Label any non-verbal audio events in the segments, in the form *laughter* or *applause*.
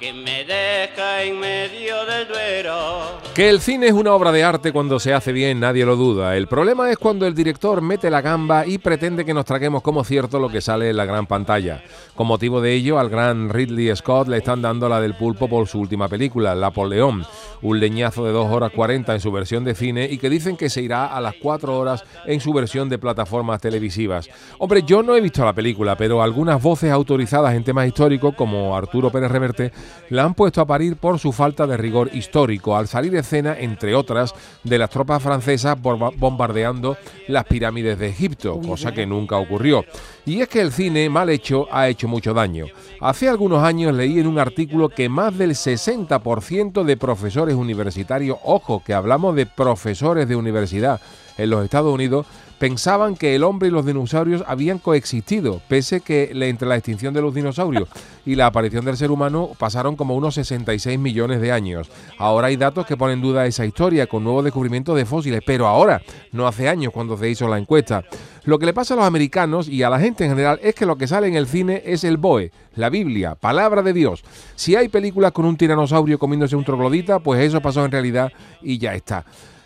que me deja en medio del. Que el cine es una obra de arte cuando se hace bien, nadie lo duda. El problema es cuando el director mete la gamba y pretende que nos traguemos como cierto lo que sale en la gran pantalla. Con motivo de ello, al gran Ridley Scott le están dando la del pulpo por su última película, Napoleón, un leñazo de 2 horas 40 en su versión de cine y que dicen que se irá a las 4 horas en su versión de plataformas televisivas. Hombre, yo no he visto la película, pero algunas voces autorizadas en temas históricos, como Arturo Pérez Reverte, la han puesto a parir por su falta de rigor histórico, al salir de escena, entre otras, de las tropas francesas bombardeando las pirámides de Egipto, cosa que nunca ocurrió. Y es que el cine mal hecho ha hecho mucho daño. Hace algunos años leí en un artículo que más del 60% de profesores universitarios, ojo, que hablamos de profesores de universidad en los Estados Unidos, pensaban que el hombre y los dinosaurios habían coexistido, pese que entre la extinción de los dinosaurios y la aparición del ser humano pasaron como unos 66 millones de años. Ahora hay datos que ponen en duda esa historia con nuevos descubrimientos de fósiles, pero ahora, no hace años cuando se hizo la encuesta. Lo que le pasa a los americanos y a la gente en general es que lo que sale en el cine es el BOE, la Biblia, palabra de Dios. Si hay películas con un tiranosaurio comiéndose un troglodita, pues eso pasó en realidad y ya está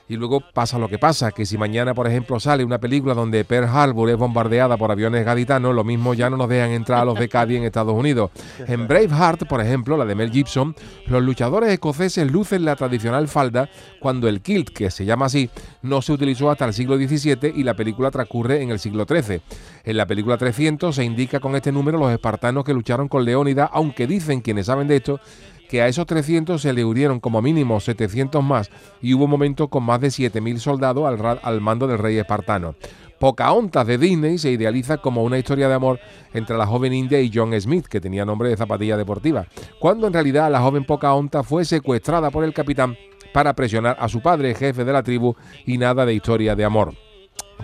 y luego pasa lo que pasa, que si mañana, por ejemplo, sale una película donde Pearl Harbor es bombardeada por aviones gaditanos, lo mismo ya no nos dejan entrar a los de Cádiz en Estados Unidos. En Braveheart, por ejemplo, la de Mel Gibson, los luchadores escoceses lucen la tradicional falda cuando el kilt, que se llama así, no se utilizó hasta el siglo XVII y la película transcurre en el siglo XIII. En la película 300 se indica con este número los espartanos que lucharon con Leónidas, aunque dicen quienes saben de esto que a esos 300 se le urieron como mínimo 700 más y hubo momentos con más de 7.000 soldados al, al mando del rey espartano. Pocahontas de Disney se idealiza como una historia de amor entre la joven india y John Smith, que tenía nombre de zapatilla deportiva, cuando en realidad la joven Pocahontas fue secuestrada por el capitán para presionar a su padre, jefe de la tribu, y nada de historia de amor.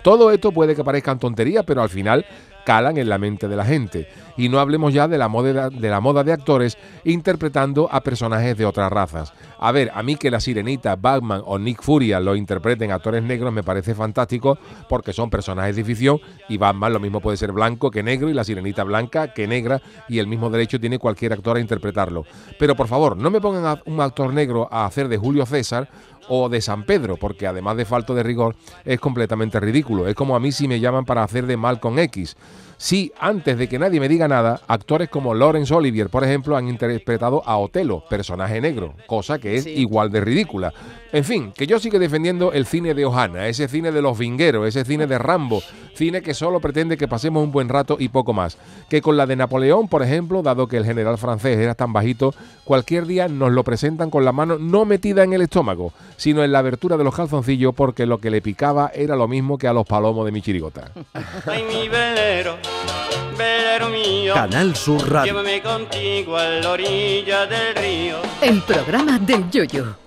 Todo esto puede que parezcan tonterías, pero al final calan en la mente de la gente. Y no hablemos ya de la, moda, de la moda de actores interpretando a personajes de otras razas. A ver, a mí que la Sirenita, Batman o Nick Furia lo interpreten actores negros me parece fantástico porque son personajes de ficción y Batman lo mismo puede ser blanco que negro y la Sirenita blanca que negra y el mismo derecho tiene cualquier actor a interpretarlo. Pero por favor, no me pongan un actor negro a hacer de Julio César o de San Pedro, porque además de falto de rigor es completamente ridículo. Es como a mí si me llaman para hacer de Malcolm X. Sí, antes de que nadie me diga nada, actores como Laurence Olivier, por ejemplo, han interpretado a Otelo, personaje negro, cosa que es igual de ridícula. En fin, que yo sigo defendiendo el cine de Ohana, ese cine de los vingueros, ese cine de Rambo, cine que solo pretende que pasemos un buen rato y poco más. Que con la de Napoleón, por ejemplo, dado que el general francés era tan bajito, cualquier día nos lo presentan con la mano no metida en el estómago, sino en la abertura de los calzoncillos porque lo que le picaba era lo mismo que a los palomos de mi chirigota. *laughs* Ay, mi velero, velero mío. Canal Sur Radio. Llévame contigo a la orilla del río. El programa del Yoyo.